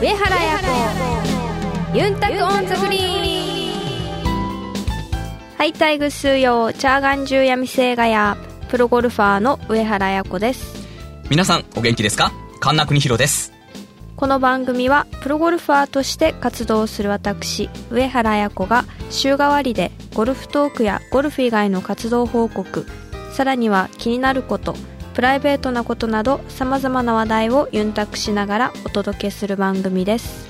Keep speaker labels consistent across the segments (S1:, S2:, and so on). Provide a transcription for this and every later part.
S1: 上原彩子。ゆんたく on the green。はいたいぐすーよーちゃーがんじゅーやみせーがやープロゴルファーの上原彩子です。
S2: 皆さんお元気ですか？神田邦弘です。
S1: この番組はプロゴルファーとして活動する私上原彩子が週替わりでゴルフトークやゴルフ以外の活動報告さらには気になることプライベートなことなどさまざまな話題をユンタクしながらお届けする番組です。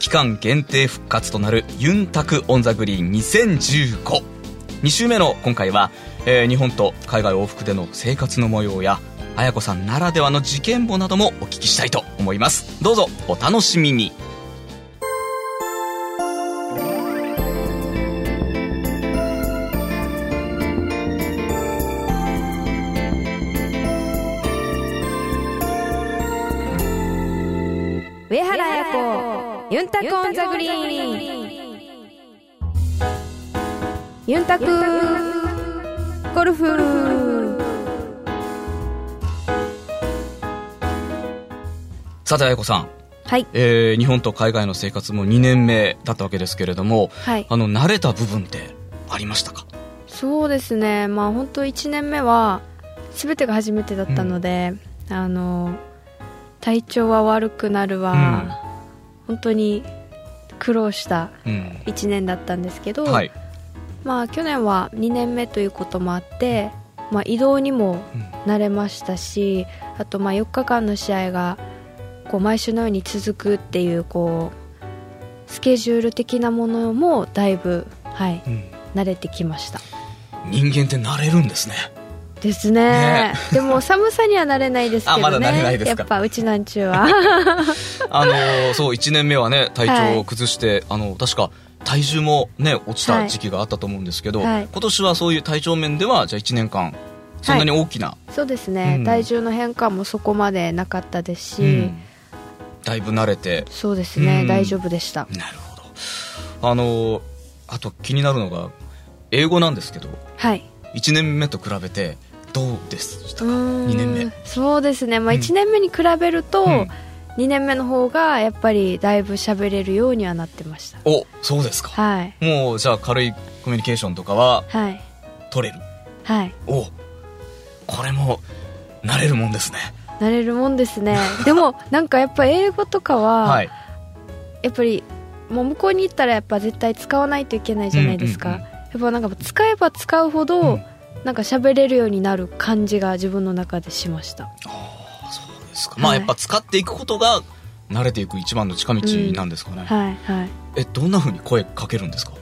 S2: 期間限定復活となるユンタクオンザグリーン20152週目の今回は、えー日本と海外往復での生活の模様や綾子さんならではの事件簿などもお聞きしたいと思います。どうぞお楽しみに。
S1: ユンタクオンザグリーン。ユンタクゴルフ。
S2: さて綾子さん。
S1: はい。
S2: えー日本と海外の生活も2年目だったわけですけれども、
S1: はい。
S2: あの慣れた部分ってありましたか？
S1: そうですね。まあ本当1年目は全てが初めてだったので、あの体調は悪くなるわ、本当に苦労した
S2: うん。
S1: 1年だったんですけど、
S2: はい、
S1: まあ去年は2年目ということもあって、まあ、移動にも慣れましたしあとまあ4日間の試合がこう毎週のように続くっていうこうスケジュール的なものもだいぶ、はい、
S2: うん。
S1: 慣れてきました。
S2: 人間って慣れるんですね
S1: ですね。
S2: ね。
S1: でも寒さにはなれないですけどね。
S2: あまだ慣れないですか。
S1: やっぱうちなんちゅうは。
S2: あのーそう1年目はね体調を崩して、あの確か体重もね落ちた時期があったと思うんですけど、
S1: はい。
S2: 今年はそういう体調面ではじゃあ1年間そんなに大きな、
S1: そうですね、
S2: うん。
S1: 体重の変化もそこまでなかったですし、
S2: うん。だいぶ慣れて。
S1: そうですね、
S2: うん。
S1: 大丈夫でした。
S2: なるほど。あのーあと気になるのが英語なんですけど
S1: はい。
S2: 1年目と比べてどうでしたか
S1: ？2
S2: 2年目。
S1: そうですね、まあ、
S2: うん。
S1: 1年目に比べると、
S2: うん。
S1: 2年目の方がやっぱりだいぶ喋れるようにはなってました。
S2: おそうですか、
S1: はい。
S2: もうじゃあ軽いコミュニケーションとかは
S1: はい。
S2: 取れる？
S1: はい。
S2: おこれも慣れるもんですね。
S1: 慣れるもんですね。でもなんかやっぱ英語とかは、
S2: はい。
S1: やっぱりもう向こうに行ったらやっぱ絶対使わないといけないじゃないですか、
S2: うんうんうん。
S1: やっぱなんか使えば使うほど、
S2: うん
S1: なんか喋れるようになる感じが自分の中でしました。
S2: ああそうですか、まあ
S1: はい。
S2: やっぱ使っていくことが慣れていく一番の近道なんですかね、
S1: はいはい。
S2: えどんなふうに声かけるんですか？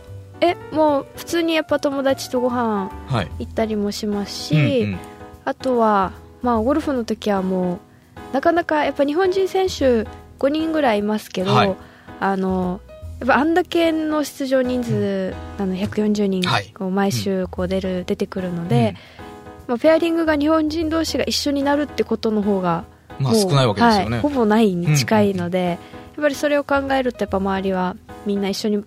S1: えもう普通にやっぱ友達とご飯
S2: はい。
S1: 行ったりもしますし、
S2: うんうん。
S1: あとは、まあ、ゴルフの時はもうなかなかやっぱ日本人選手5人ぐらいいますけど、
S2: はい。
S1: あのやっぱあんだけの出場人数、あの140人
S2: はい。
S1: こう毎週こう出る、出てくるので、まあ、ペアリングが日本人同士が一緒になるってことの方が
S2: まあ少ないわけですよね、
S1: はい、ほぼないに近いので、やっぱりそれを考えるとやっぱ周りはみんな一緒に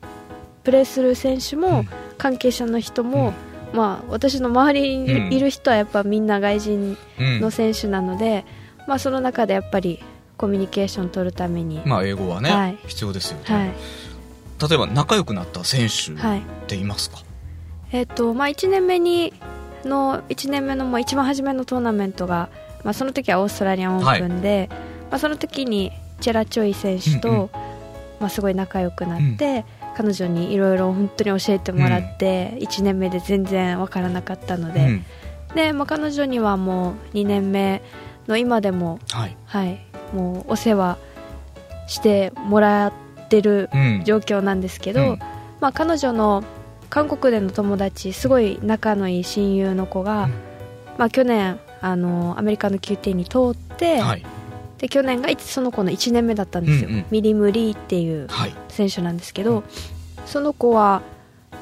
S1: プレーする選手も、
S2: うん。
S1: 関係者の人も、まあ、私の周りにいる,、人はやっぱみんな外人
S2: うん。
S1: の選手なので、まあ、その中でやっぱりコミュニケーション取るために、
S2: まあ英語はね、
S1: はい。
S2: 必要ですよね、
S1: はい
S2: 例えば仲良くなった選手
S1: はい
S2: っていますか、
S1: えっとまあ、1年目にの1年目のもう一番初めのトーナメントが、まあ、その時はオーストラリアンオープンで、まあ、その時にチェラチョイ選手と、
S2: うんうん。
S1: まあ、すごい仲良くなって、彼女にいろいろ本当に教えてもらって、1年目で全然わからなかったので、
S2: うん。
S1: で、まあ、彼女にはもう2年目の今でも、
S2: はい。
S1: はい、もうお世話してもらってる
S2: うん。
S1: 状況なんですけど、
S2: うん。
S1: まあ、彼女の韓国での友達すごい仲のいい親友の子が、
S2: うん。
S1: まあ、去年あのアメリカの QT に通って、
S2: はい。
S1: で去年がいその子の1年目だったんですよ、
S2: うんうん。
S1: ミリムリーっていう
S2: はい。
S1: 選手なんですけど、その子は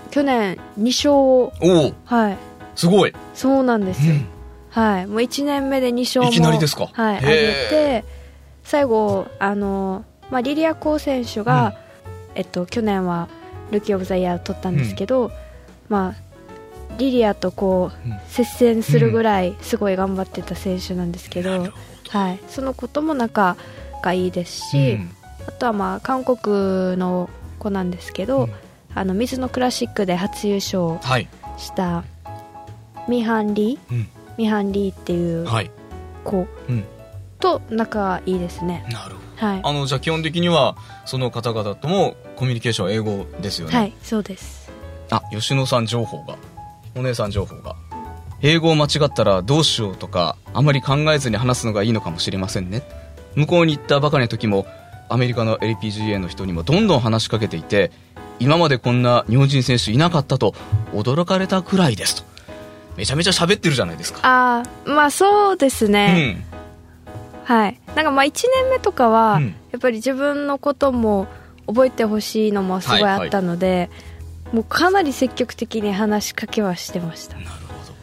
S1: 去年2勝をはい。
S2: すごい、
S1: そうなんですよ、
S2: うん。
S1: はい。もう1年目で2勝も
S2: いきなりですか？
S1: はい、上げて最後あの、まあ、リリア・コー選手が、えっと、去年はルーキー・オブ・ザ・イヤー取ったんですけど、まあ、リリアとこう
S2: うん
S1: 接戦するぐらいすごい頑張ってた選手なんですけど、
S2: ど
S1: はい、その子とも仲がいいですし、
S2: うん
S1: あとはまあ韓国の子なんですけど、
S2: うん
S1: あの水のクラシックで初優勝
S2: はい。
S1: したミハンリー？
S2: うん。
S1: ミハンリーっていう
S2: はい。
S1: 子
S2: うん。
S1: と仲いいですね
S2: なるほど。
S1: はい
S2: あの、じゃあ基本的には、その方々ともコミュニケーションは英語ですよね。
S1: はいそうです
S2: あ、吉野さん情報が。お姉さん情報が。英語を間違ったらどうしようとか、あまり考えずに話すのがいいのかもしれませんね。向こうに行ったばかりの時も、アメリカの LPGA の人にもどんどん話しかけていて、今までこんな日本人選手いなかったと驚かれたくらいですと。めちゃめちゃ喋ってるじゃないですか。
S1: ああまあそうです
S2: う
S1: ね、
S2: ん。
S1: はいなんかまあ1年目とかは、
S2: うん
S1: やっぱり自分のことも覚えてほしいのもすごいあったので、もうかなり積極的に話しかけはしてました
S2: なるほど。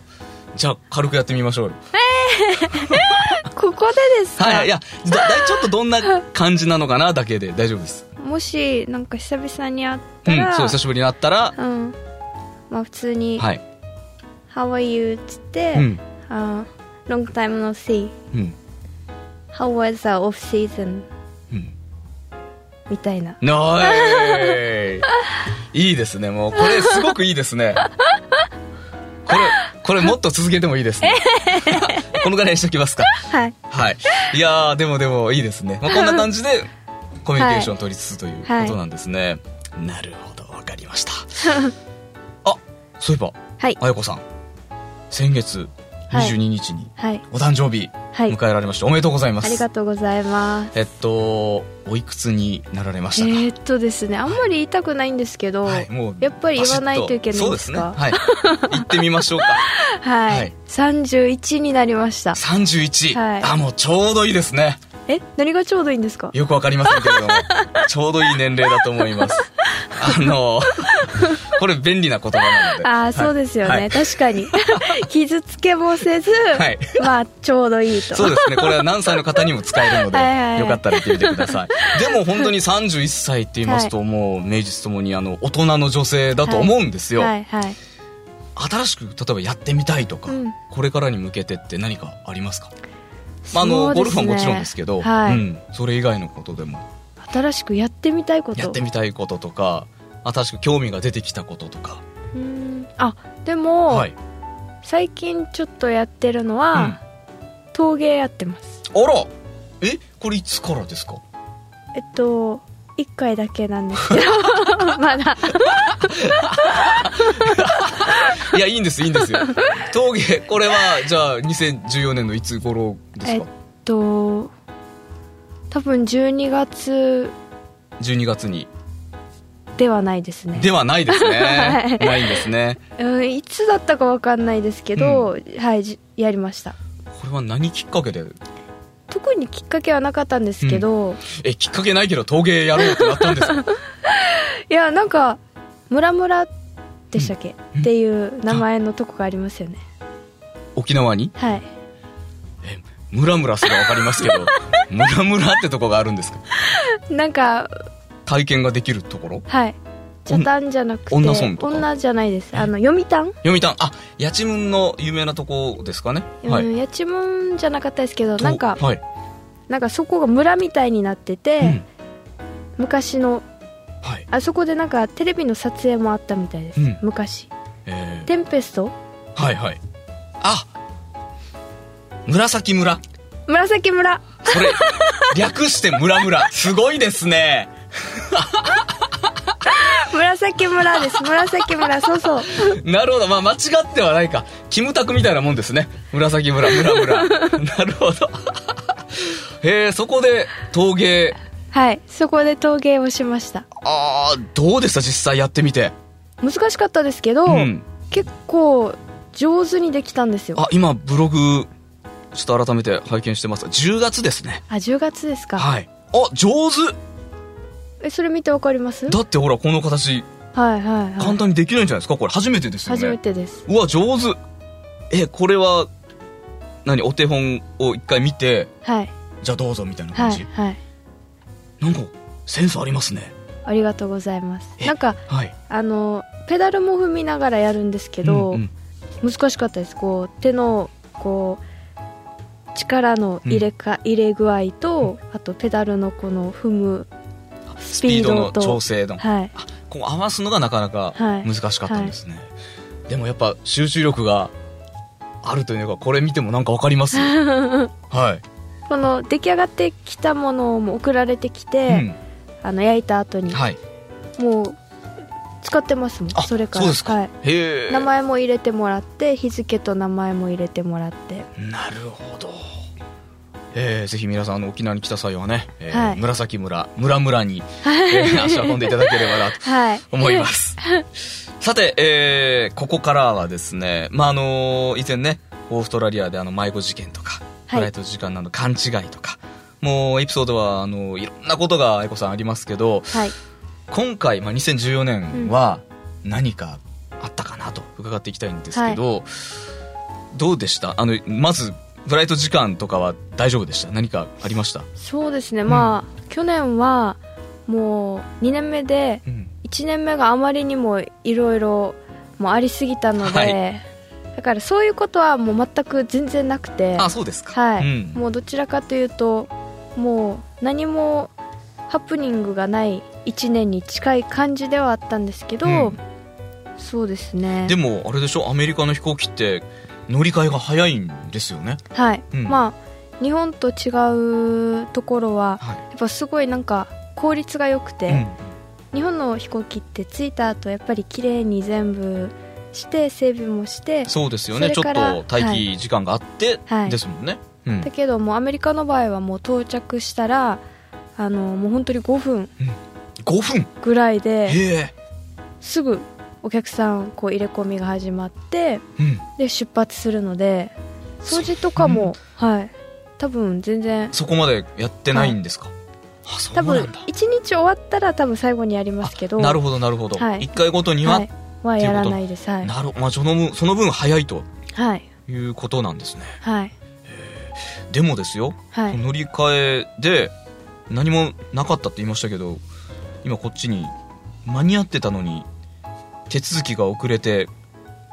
S2: じゃあ、軽くやってみましょうよ。
S1: ここでですか、
S2: はい、いや、だちょっとどんな感じなのかなだけで大丈夫です。
S1: もしなんか久々に会っ
S2: うん、
S1: たら、
S2: そう、久しぶりに会ったら、
S1: うんまあ普通に「
S2: はい。
S1: How are you?」っつって
S2: うん。
S1: 「あ Long time no see
S2: うん。
S1: How was the off season?」
S2: うん。
S1: みたいな
S2: なーいいいですね、もう。これ、すごくいいですね。これ、これもっと続けてもいいですね。このぐらいにしときますか。
S1: はい
S2: はい。いやー、でもでもいいですね。まあ、こんな感じで、コミュニケーションを取りつつということなんですね。なるほど、わかりました。あ、そういえば、
S1: はい
S2: あやこさん。先月22日に
S1: はい
S2: お誕生日
S1: はい
S2: 迎えられまして、おめでとうございます。
S1: ありがとうございます
S2: えっと、おいくつになられま
S1: え
S2: したか、
S1: ー、っとですねあんまり言いたくないんですけど、
S2: はい、もう
S1: やっぱり言わないといけないんですか？
S2: そうですね。はい。行ってみましょうか。
S1: はい、
S2: はい
S1: 31になりました
S2: 31。
S1: はい
S2: あ、もうちょうどいいですね。
S1: え？何がちょうどいいんですか？
S2: よくわかりませんけれども、ちょうどいい年齢だと思います。あの、これ便利な言葉なので。
S1: ああそうですよね、
S2: はい。
S1: 確かに。傷つけもせず、
S2: はい。
S1: まあちょうどいいと。
S2: そうですね。これは何歳の方にも使えるので、
S1: はいはいはい。
S2: よかったら言ってみてください。でも本当に31歳って言いますと、もう名実ともにあの、大人の女性だと思うんですよ。
S1: はい。はい。
S2: 新しく、例えばやってみたいとか、
S1: うん。
S2: これからに向けてって何かありますか？まあ、あの、ゴルフはもちろんですけど、
S1: はい。
S2: うん、それ以外のことでも、
S1: 新しくやってみたいこと。
S2: やってみたいこととか、新しく興味が出てきたこととか。
S1: うーんあでも、
S2: はい。
S1: 最近ちょっとやってるのは、陶芸やってます
S2: あらえこれいつからですか？
S1: えっと1回だけなんですけど まだ
S2: いや、いいんです、いいんですよ。陶芸、これは、じゃあ、2014年のいつ頃です
S1: えっ
S2: か
S1: と多分12月
S2: ?12 月に。
S1: ではないですね。
S2: ではないですね。
S1: はい。
S2: ないんですね。
S1: うんいつだったかわかんないですけど、はいじやりました。
S2: これは何きっかけで？
S1: 特にきっかけはなかったんですけど、
S2: え、きっかけないけど陶芸やろうってなったんですか？
S1: いやなんか村村でしたっけ、
S2: うん。
S1: っていう名前のとこがありますよね。
S2: 沖縄に？
S1: はい。
S2: え、ムラムラすらわかりますけど、ムラムラってとこがあるんですか？
S1: なんか
S2: 体験ができるところ？
S1: はい茶炭じゃなくて
S2: 女村とか？
S1: 女じゃないですあの読谷、
S2: 読谷、あ、八千文の有名なとこですかね。はい。
S1: うん、八千文じゃなかったですけど
S2: と
S1: なんか
S2: はい。
S1: なんかそこが村みたいになってて、
S2: うん
S1: 昔の
S2: はい。
S1: あそこでなんかテレビの撮影もあったみたいです、
S2: うん
S1: 昔
S2: え
S1: テンペスト？
S2: ー、はいはい。あ紫村。
S1: 紫村
S2: それ、略して村村。すごいですね。
S1: 紫村です紫村そうそう
S2: なるほど。まあ、間違ってはないか。キムタクみたいなもんですね。紫村、村村。なるほど。へえ、そこで陶芸。
S1: はいそこで陶芸をしました
S2: ああ、どうでした？実際やってみて。
S1: 難しかったですけど、
S2: うん。
S1: 結構上手にできたんですよ
S2: あ、今、ブログ、ちょっと改めて拝見してます。10月ですね。
S1: あ10月ですか、
S2: はい。あ、上手
S1: えそれ見てわかります？
S2: だってほら、この形、
S1: はいはいはい。
S2: 簡単にできないんじゃないですか？これ初めてですよね。
S1: 初めてです。
S2: うわ、上手。え、これは、何？お手本を一回見て、
S1: はい。
S2: じゃあどうぞみたいな
S1: は
S2: 感じ。
S1: いはい。
S2: なんか、センスありますね。
S1: ありがとうございます。
S2: え
S1: なんか
S2: はい。
S1: あのペダルも踏みながらやるんですけど、
S2: うんうん。
S1: 難しかったです。こう手のこう力の入れか、入れ具合とあとペダルのこの踏むス
S2: スピードの
S1: と
S2: 調整の、
S1: はい。
S2: あこう合わすのがなかなか
S1: はい。
S2: 難しかったんですね、でもやっぱ集中力があるというのがこれ見てもなんかわかります はい、
S1: この出来上がってきたものも送られてき
S2: う
S1: て、
S2: ん。
S1: あの焼いた後に、
S2: はい。
S1: もう使ってますもん
S2: あ
S1: それから。はい、名前も入れてもらって日付と名前も入れてもらって。
S2: なるほどえー、ぜひ皆さんあの沖縄に来た際はね、えー
S1: はい。
S2: 紫村村村に、えー足を運んでいただければなと
S1: はい。
S2: 思います。さて、えー、ここからはですね、まあ、あの以前ね、オーストラリアであの迷子事件とか、
S1: はい。
S2: フライト時間など勘違いとか、もうエピソードは、あのいろんなことが愛子さんありますけど、
S1: はい。
S2: 今回、まあ、2014年は何かあったかなと伺っていきたいんですけど、どうでした？あの、まず、フライト時間とかは大丈夫でした？何かありました？
S1: そうですね。まあ、去年はもう2年目で
S2: うん。
S1: 1年目があまりにもいろいろありすぎたので、
S2: はい。
S1: だからそういうことはもう全く全然なくて
S2: あ、そうですか。
S1: はい、
S2: うん。
S1: もうどちらかというともう何もハプニングがない1年に近い感じではあったんですけど、
S2: うん。
S1: そうですね。
S2: でも、あれでしょ？アメリカの飛行機って乗り換えが早いんですよね。
S1: はい、
S2: うん
S1: まあ日本と違うところは
S2: はい。
S1: やっぱすごいなんか効率が良くて、
S2: うん
S1: 日本の飛行機って着いた後やっぱり綺麗に全部して整備もして
S2: そうですよね。ちょっと待機時間があって、
S1: はい
S2: ですもんね。うん
S1: だけどもうアメリカの場合はもう到着したらあのもう本当に5分
S2: 5分？
S1: ぐらいで。すぐお客さんこう入れ込みが始まって
S2: うん。
S1: で出発するので掃除とかも、はい。多分全然
S2: そこまでやってないんですか、あ、そう
S1: 多分
S2: なんだ。
S1: 1日終わったら多分最後にやりますけど
S2: なるほど、なるほど。
S1: はい。
S2: 1回ごとには、
S1: はい、はやらないです。はい、
S2: なるまあ、その分、その分早いと。
S1: はい。
S2: いうことなんですね。
S1: はい。
S2: でもですよ、
S1: はい。
S2: 乗り換えで何もなかったって言いましたけど、今こっちに間に合ってたのに、手続きが遅れて、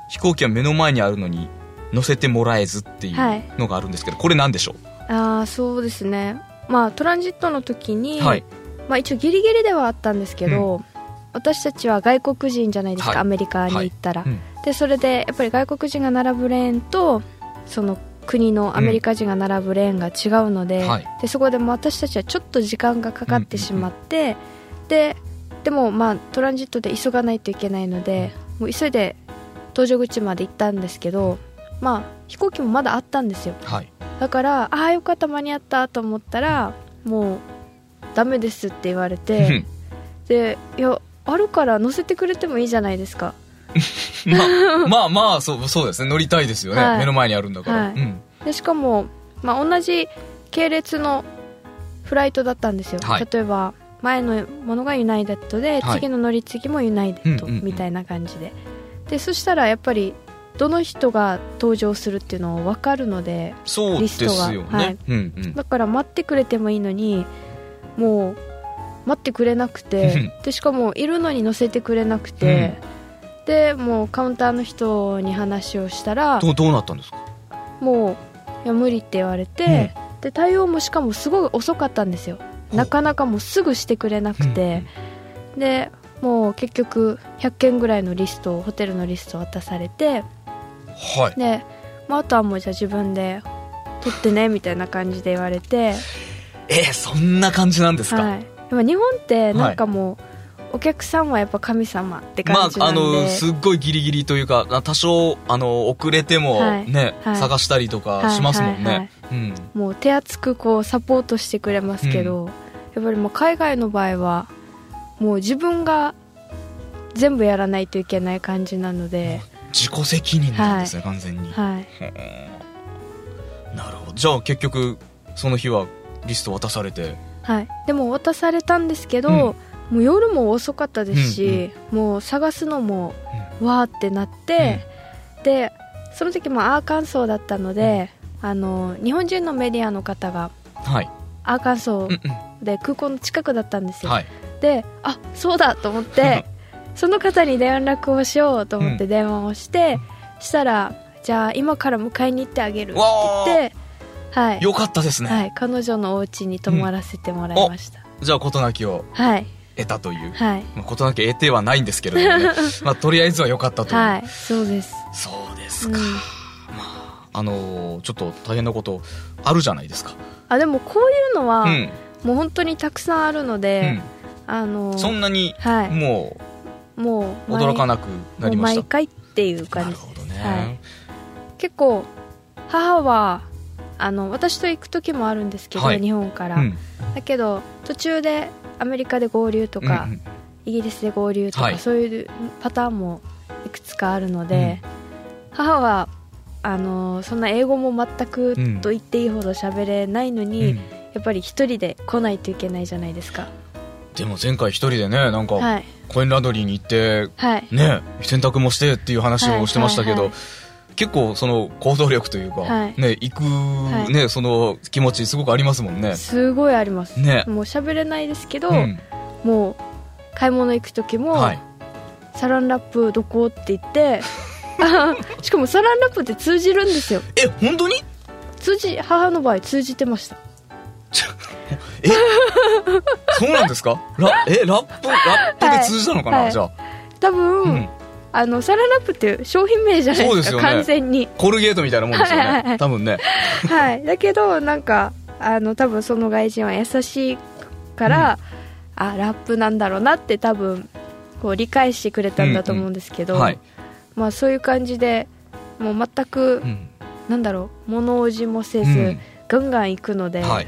S2: 飛行機は目の前にあるのに乗せてもらえずっていう
S1: はい。
S2: のがあるんですけど、これなんでしょ
S1: ああそうですね。まあトランジットの時に、
S2: うはい。
S1: まあ、一応ギリギリではあったんですけど、私たちは外国人じゃないですか、
S2: はい。
S1: アメリカに行ったら、
S2: うん。
S1: でそれでやっぱり外国人が並ぶレーンとその国のアメリカ人が並ぶレーンが違うので,、
S2: はい
S1: でそこでも私たちはちょっと時間がかかってしまって、ででもまあトランジットで急がないといけないのでもう急いで搭乗口まで行ったんですけどまあ飛行機もまだあったんですよ
S2: はい。
S1: だからああよかった間に合ったと思ったらもうダメですって言われてでいやあるから乗せてくれてもいいじゃないですか
S2: まあ、まあまあ、そう、そうですね。乗りたいですよね。
S1: はい
S2: 目の前にあるんだから。
S1: はい
S2: うん。
S1: でしかも、まあ、同じ系列のフライトだったんですよ、
S2: はい
S1: 例えば前のものがユナイテッドで、
S2: はい。
S1: 次の乗り継ぎもユナイテッド
S2: うんうんうん。
S1: みたいな感じで、でそしたらやっぱりどの人が登場するっていうのを分かるので
S2: そうですよね。
S1: リストが。はい。
S2: うんうん。
S1: だから待ってくれてもいいのにもう待ってくれなくてでしかもいるのに乗せてくれなくて、でもうカウンターの人に話をしたら
S2: どう、どうなったんですか？
S1: もういや無理って言われて、で対応もしかもすごい遅かったんですよなかなかもうすぐしてくれなくて、でもう結局100件ぐらいのリストをホテルのリストを渡されて。
S2: はい。
S1: で、まあ、あとはもうじゃあ自分で取ってねみたいな感じで言われて。
S2: えー、そんな感じなんですか、
S1: はい、でも日本ってなんかもう、お客さんはやっぱ神様って
S2: ま
S1: 感じな
S2: あ、あ
S1: んで、
S2: の、すっごいギリギリというか、あ多少、あの、遅れても
S1: はい。
S2: ね、
S1: はい。
S2: 探したりとかしますもんね。
S1: はいはいはい
S2: うん。
S1: もう手厚くこうサポートしてくれますけど、やっぱりもう海外の場合はもう自分が全部やらないといけない感じなので、
S2: 自己責任なんですね、完全に。
S1: はい、
S2: なるほど。じゃあ結局、その日はリスト渡されて。
S1: はい、でも渡されたんですけど、
S2: うん
S1: もう夜も遅かったですし、もう探すのもわーってなって、でその時もアーカンソーだったので、あの日本人のメディアの方が
S2: はい。
S1: アーカンソ
S2: うん
S1: ーで空港の近くだったんですよ、
S2: うん。はい。
S1: であそうだと思って その方に連絡をしようと思って電話をして、したらじゃあ今から迎えに行ってあげるって言ってはい、
S2: よかったですね。
S1: はい、彼女のお家に泊まらせてもらいました、
S2: じゃあ事なきを。
S1: はい
S2: 得たという、
S1: はい。
S2: まあ、事なき得てはないんですけれどもね。まあとりあえずは良かったという、
S1: はい。そうです。
S2: そうですか、
S1: うん。
S2: あのーちょっと大変なことあるじゃないですか。
S1: あでもこういうのは、
S2: うん、
S1: もう本当にたくさんあるの
S2: う
S1: で、
S2: ん、
S1: あの
S2: そんなに
S1: はい。
S2: も
S1: もう
S2: う驚かなくなりました。
S1: もう毎回っていう
S2: な
S1: 感じ。
S2: るほどね、
S1: はい。結構母はあの私と行く時もあるんですけど、
S2: はい。
S1: 日本から、
S2: うん。
S1: だけど途中でアメリカで合流とか、
S2: うんうん。
S1: イギリスで合流とか、
S2: はい。
S1: そういうパターンもいくつかあるので、母はあのそんな英語も全く
S2: うん
S1: と言っていいほど喋れないのに、
S2: うん。
S1: やっぱり一人で来ないといけないじゃないですか。
S2: でも前回一人でねなんか
S1: はい。
S2: コインランドリーに行って
S1: はい。
S2: ね洗濯もしてっていう話をしてましたけど、
S1: はいはいは
S2: 結構その行動力というか、
S1: はい。
S2: ね行く、
S1: い。
S2: ねその気持ちすごくありますもんね。
S1: すごいあります、
S2: ね。
S1: もう喋れないですけど、
S2: うん。
S1: もう買い物行く時も、
S2: はい。
S1: サランラップどこって言ってあしかもサランラップって通じるんですよ。
S2: え本当に？
S1: 通じ母の場合通じてました。
S2: え？そうなんですか？ラえラップラップで通じたのかな、
S1: はい。
S2: じゃあ、
S1: 多分、
S2: うん、
S1: あのサランラップっていう商品名じゃないですか
S2: ね。
S1: 完全に。
S2: コルゲートみたいなもんですよね、
S1: はい。
S2: 多分ね。
S1: はい。だけどなんかあの多分その外人は優しいから、あラップなんだろうなって多分こう理解してくれたんだと思うんですけど、
S2: はい、
S1: まあそういう感じでもう全く、
S2: うん。
S1: なんだろう物おじもせず、
S2: うん。
S1: ガンガン行くので、
S2: はい。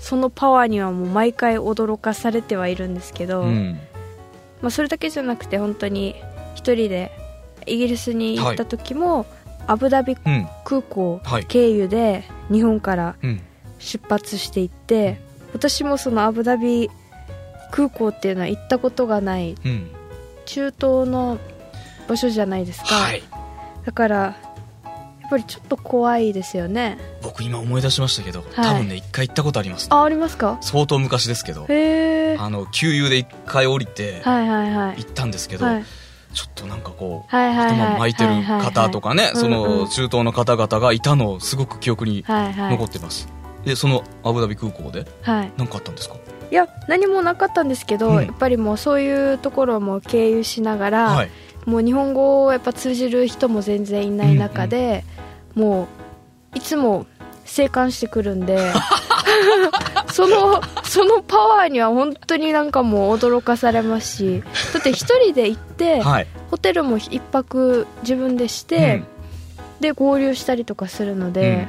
S1: そのパワーにはもう毎回驚かされてはいるんですけど、
S2: うん。
S1: まあ、それだけじゃなくて本当に一人でイギリスに行った時も、アブダビ
S2: うん。
S1: 空港
S2: はい。
S1: 経由で日本から
S2: うん。
S1: 出発していって私もそのアブダビ空港っていうのは行ったことがない
S2: うん。
S1: 中東の場所じゃないですか、
S2: はい。
S1: だからやっぱりちょっと怖いですよね。
S2: 僕今思い出しましたけど、
S1: はい。
S2: 多分ね一回行ったことあります、
S1: あありますか？
S2: 相当昔ですけどあの給油で一回降りて
S1: はいはいはい。
S2: 行ったんですけど、
S1: はい
S2: ちょっとなんかこう頭巻いてる方とかね、その中東の方々がいたのすごく記憶に残ってます、でそのアブダビ空港で
S1: はい。
S2: 何かあったんですか？
S1: いや何もなかったんですけど、
S2: うん。
S1: やっぱりもうそういうところも経由しながら、
S2: はい。
S1: もう日本語をやっぱ通じる人も全然いない中で、もういつも生還してくるんで そのそのパワーには本当になんかもう驚かされますしだって一人で行って、
S2: はい。
S1: ホテルも一泊自分でして、で合流したりとかするので、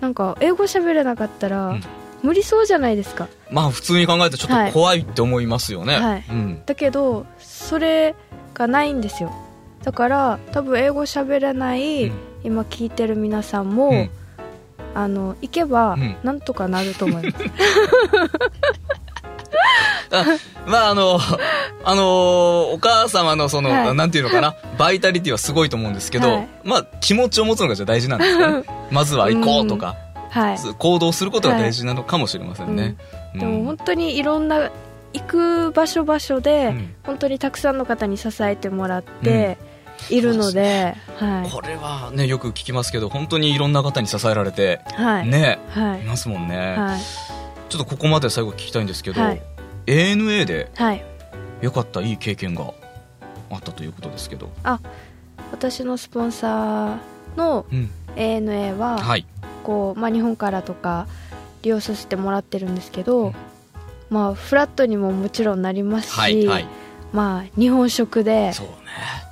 S1: なんか英語喋れなかったら、
S2: うん。
S1: 無理そうじゃないですか。
S2: うんまあ普通に考えてちょっと怖いって思いますよね、
S1: はい。
S2: うん、
S1: だけどそれがないんですよ。だから多分英語喋れない、
S2: うん。
S1: 今聞いてる皆さんも、
S2: うん
S1: あの行けば
S2: うん。
S1: なんとかなると思います、
S2: あまああのあのお母様のその、
S1: はい。
S2: なんていうのかな。バイタリティはすごいと思うんですけど、
S1: はい。
S2: まあ気持ちを持つのがじゃあ大事なんですかねまずは行こうとか、
S1: はい。
S2: 行動することが大事なのかもしれませんね、うん。
S1: でも本当にいろんな行く場所場所で、
S2: うん。
S1: 本当にたくさんの方に支えてもらっているので,、はい。
S2: これはねよく聞きますけど本当にいろんな方に支えられて
S1: はい、
S2: ね
S1: はい。
S2: いますもんね、
S1: はい。
S2: ちょっとここまで最後聞きたいんですけど、
S1: はい。
S2: ANA で
S1: はい。
S2: 良かったいい経験があったということですけど、
S1: 私のスポンサーの
S2: うん。
S1: ANA は、
S2: はい。
S1: こうまあ、日本からとか利用させてもらってるんですけど、
S2: うん。
S1: まあ、フラットにももちろんなりますし、
S2: はいはい。
S1: まあ、日本食で、
S2: ね。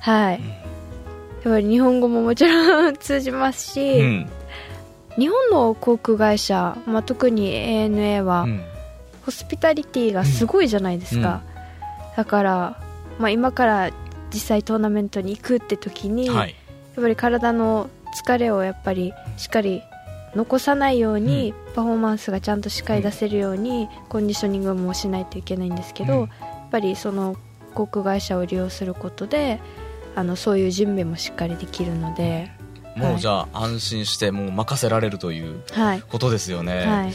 S1: はい、
S2: うん
S1: やっぱり日本語ももちろん通じますし、
S2: うん。
S1: 日本の航空会社、まあ、特に ANA は、
S2: うん。
S1: ホスピタリティがすごいじゃないですか、だから、まあ、今から実際トーナメントに行くって時に、やっ
S2: はい
S1: ぱり体の疲れをやっぱりしっかり残さないように、パフォーマンスがちゃんとしっかり出せるように、コンディショニングもしないといけないんですけど、
S2: うん。
S1: やっぱりその航空会社を利用することであのそういう準備もしっかりできるので、
S2: もうじゃあ安心してもう任せられるという
S1: はい。
S2: ことですよね、
S1: はい。うん。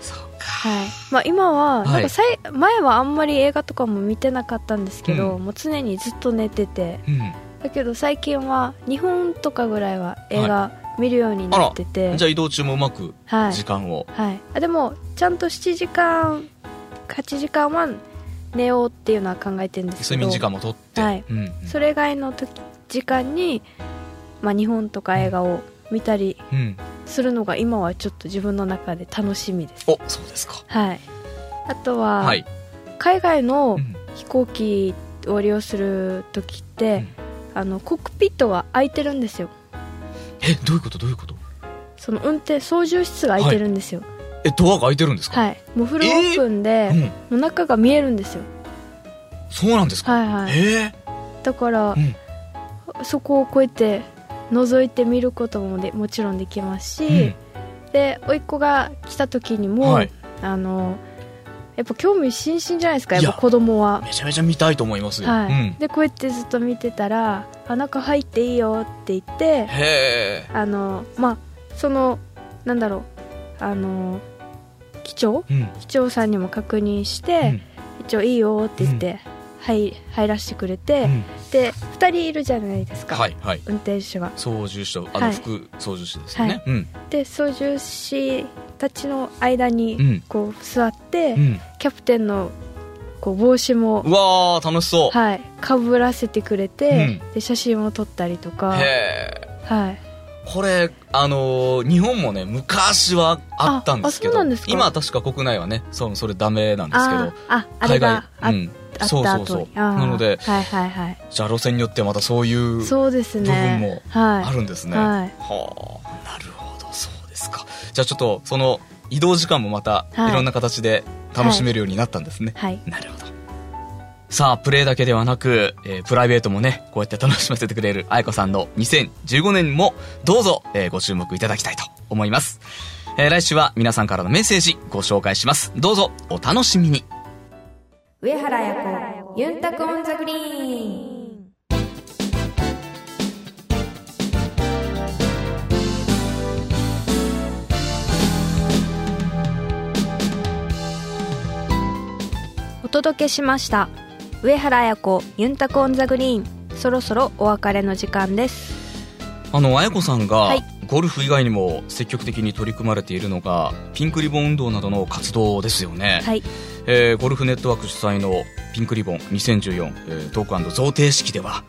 S2: そうか。
S1: はい。まあ、今は
S2: はい。
S1: なんかさい、前はあんまり映画とかも見てなかったんですけど、
S2: うん。
S1: もう常にずっと寝てて。
S2: うん。
S1: だけど最近は2本とかぐらいは映画見るようになってて。
S2: じゃあ移動中もうまく
S1: はい。
S2: 時間を、
S1: はい、あでもちゃんと7時間8時間は寝ようっていうのは考えてるんですけど。
S2: 睡眠時間もとって、
S1: はい。
S2: うんうん。
S1: それ以外の時時間に、まあ、日本とか映画を見たり
S2: うん。
S1: するのが今はちょっと自分の中で楽しみです。
S2: おそうですか。
S1: はい。あとは、
S2: はい、
S1: 海外の
S2: うん。
S1: 飛行機を利用する時って、
S2: うん。
S1: あのコックピットが空いてるんですよ。
S2: えどういうこと？どういうこと？
S1: その運転操縦室が空いてるんですよ
S2: えドアが開いてるんですか、
S1: はい、もうフルオープンで、
S2: うん。
S1: もう中が見えるんですよ。
S2: そうなんですか、
S1: はいはい。
S2: え。
S1: だから、
S2: うん。
S1: そこをこうやって覗いて見ることもでもちろんできますし、
S2: うん。
S1: で甥っ子が来た時にも、
S2: はい。
S1: あのやっぱ興味津々じゃないですか？やっぱ子供は。
S2: めちゃめちゃ見たいと思いますよ、
S1: はい、
S2: うん、
S1: でこうやってずっと見てたら「あ中入っていいよ」って言って
S2: へえ。
S1: あのまあそのなんだろうあの機長？
S2: うん。
S1: 機長さんにも確認して、
S2: うん。
S1: 一応いいよって言って、入入らせてくれて、
S2: うん。
S1: で2人いるじゃないですか、
S2: はいはい。
S1: 運転手が
S2: 操縦士とあの
S1: はい。
S2: 副操縦士ですよね、
S1: はい。
S2: うん。
S1: で操縦士たちの間に
S2: うん。
S1: こう座って、
S2: うん。
S1: キャプテンのこう帽子も
S2: う、わー楽しそう、
S1: はい、かぶらせてくれて、
S2: う
S1: で写真を撮ったりとか、
S2: へえ
S1: はい、
S2: これあのー日本もね昔はあったんですけど今は確か国内はねそそれダメなんですけど
S1: あああれがあ,、
S2: うん、
S1: あ
S2: そうそうそう。なので
S1: はいはいはい。
S2: じゃあ路線によってはまたそういう部分も
S1: はい。
S2: あるんですね、
S1: はい。
S2: はあなるほどそうですか。じゃあちょっとその移動時間もまた
S1: はい。
S2: いろんな形で楽しめるようになったんですね、
S1: はい。
S2: なるほどさあプレイだけではなく、えープライベートもねこうやって楽しませてくれる愛子さんの2015年もどうぞ、えーご注目いただきたいと思います、えー来週は皆さんからのメッセージご紹介します。どうぞお楽しみに。
S1: 上原彩子ユンタクオンザグリーン。お届けしました上原彩子ユンタクオンザグリーン。そろそろお別れの時間です。
S2: あの愛子さんが、
S1: はい。
S2: ゴルフ以外にも積極的に取り組まれているのがピンクリボン運動などの活動ですよね、
S1: はい。
S2: えーゴルフネットワーク主催のピンクリボン2014、えートーク贈呈式では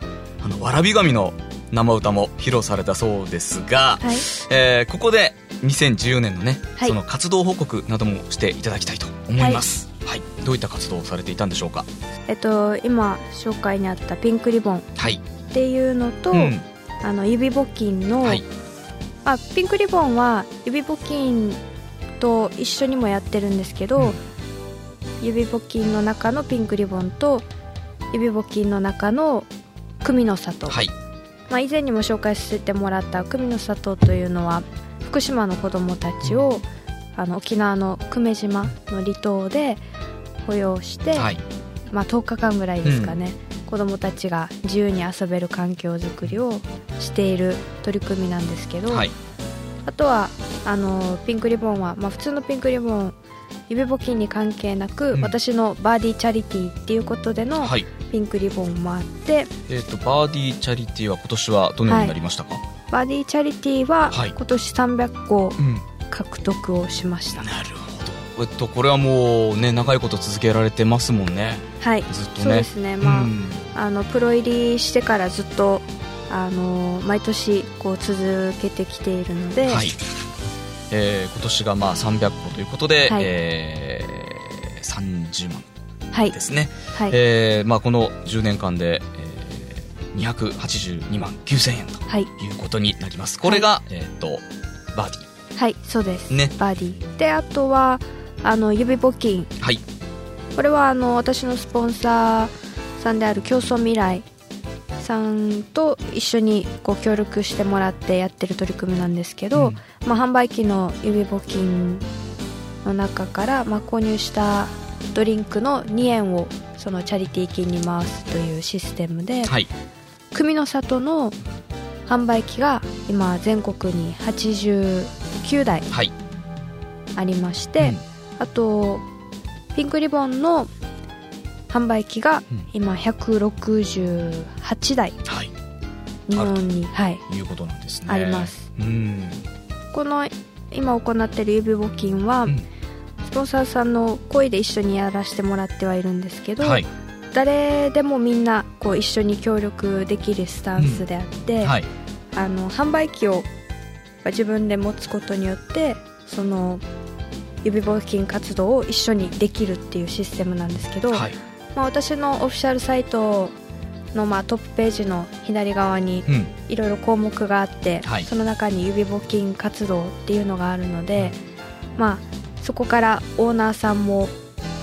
S2: あのわらび神の生歌も披露されたそうですが、
S1: はい。
S2: えーここで2014年のね、
S1: はい。
S2: その活動報告などもしていただきたいと思います、はいどういった活動をされていたんでしょうか？
S1: えっと今紹介にあったピンクリボン
S2: はい、
S1: っていうのと、
S2: うん。
S1: あの指募金の、
S2: はい。
S1: あピンクリボンは指募金と一緒にもやってるんですけど、
S2: うん。
S1: 指募金の中のピンクリボンと指募金の中の組の里、
S2: はい。
S1: まあ、以前にも紹介させてもらった組の里というのは福島の子どもたちを、あの沖縄の久米島の離島で保養して、
S2: はい。
S1: まあ、10日間ぐらいですかね、子どもたちが自由に遊べる環境づくりをしている取り組みなんですけど、
S2: はい。
S1: あとはあのピンクリボンは、まあ、普通のピンクリボン指募金に関係なく、
S2: うん。
S1: 私のバーディーチャリティーっていうことでの
S2: はい。
S1: ピンクリボンもあって、
S2: えっ、とバーディーチャリティーは今年はどのようになりましたか、
S1: バーディーチャリティーは
S2: はい。
S1: 今年300個
S2: うん。
S1: 獲得をしました、
S2: なるえっとこれはもうね長いこと続けられてますもんね。
S1: はい。
S2: ずっとね。
S1: そうですね。まあ、
S2: うん。
S1: あのプロ入りしてからずっとあの毎年こう続けてきているので、
S2: はい、えー今年がまあ300個ということで、
S1: はい。
S2: えー30万
S1: はい。
S2: ですね、
S1: はい。
S2: えーまあ、この10年間で、えー282万9000円と
S1: はい。
S2: いうことになります。これが、えー、とバーディ
S1: はい。そうです、
S2: ね。
S1: バーディー。であとはあの指募金
S2: ー。はい。
S1: これはあの私のスポンサーさんである競争未来さんと一緒にこう協力してもらってやってる取り組みなんですけど、
S2: うん。
S1: まあ、販売機の指募金の中から、まあ、購入したドリンクの2円をそのチャリティー金に回すというシステムで、
S2: はい。
S1: 組の里の販売機が今全国に89台
S2: はい。
S1: ありまして、あとピンクリボンの販売機が
S2: うん。
S1: 今168台
S2: はい。
S1: 日本にはい。
S2: いうことなんですね。
S1: あります。
S2: うん。
S1: この今行っている指募金は、
S2: うん。
S1: スポンサーさんの声で一緒にやらせてもらってはいるんですけど、
S2: はい。
S1: 誰でもみんなこう一緒に協力できるスタンスであって、
S2: はい。
S1: あの販売機を自分で持つことによってその指募金活動を一緒にできるっていうシステムなんですけど、
S2: はい。
S1: まあ、私のオフィシャルサイトのまあトップページの左側に
S2: うん。
S1: いろいろ項目があって、
S2: はい。
S1: その中に指募金活動っていうのがあるので、まあ、そこからオーナーさんも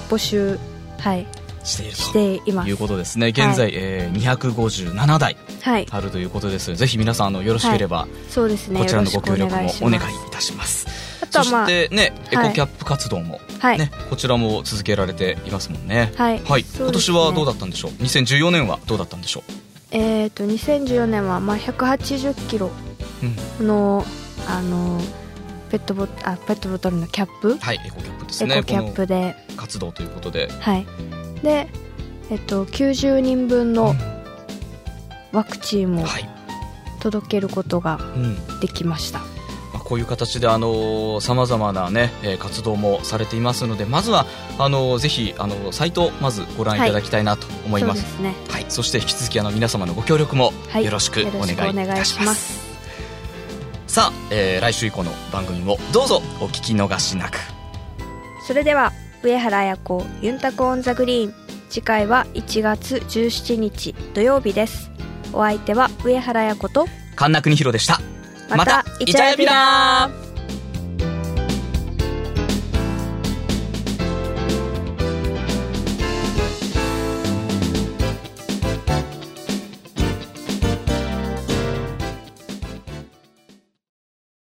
S1: 募集、はい、
S2: しているということですね。現在、
S1: はい
S2: えー257台
S1: はい。
S2: あるということです。ぜひ皆さんあのよろしければ、
S1: そうですね。
S2: こちらのご協力も
S1: お願い
S2: いたします。
S1: あとはまあ
S2: そしてね、
S1: はい。
S2: エコキャップ活動も、
S1: はい、
S2: ね、こちらも続けられていますもんね。
S1: はい。
S2: はい、
S1: そう
S2: 今年はどうだったんでしょう？2014年はどうだったんでしょ
S1: えっ、と2014年はまあ180キロ
S2: う、うん、
S1: のあのペットボあペットボトルのキャップ、
S2: はいエコキャップです
S1: エ
S2: ね
S1: コキャップで。
S2: 活動ということで。
S1: はい。でえっと90人分のワクチンを
S2: はい、
S1: 届けることが
S2: うん。
S1: できました、
S2: まあ、こういう形でさまざまな、ねえー活動もされていますのでまずはあのーぜひあのーサイトをまずご覧いただきたいなと思います,、はい。そして引き続きあの皆様のご協力も
S1: はい。
S2: よろしくお願いいた
S1: い
S2: します。すさあ、えー来週以降の番組もどうぞお聞き逃しなく。
S1: それでは上原綾子ユンタクオンザグリーン。次回は1月17日土曜日です。お相手は上原綾子と
S2: 神田邦弘でした
S1: またイチャヤビラ。ー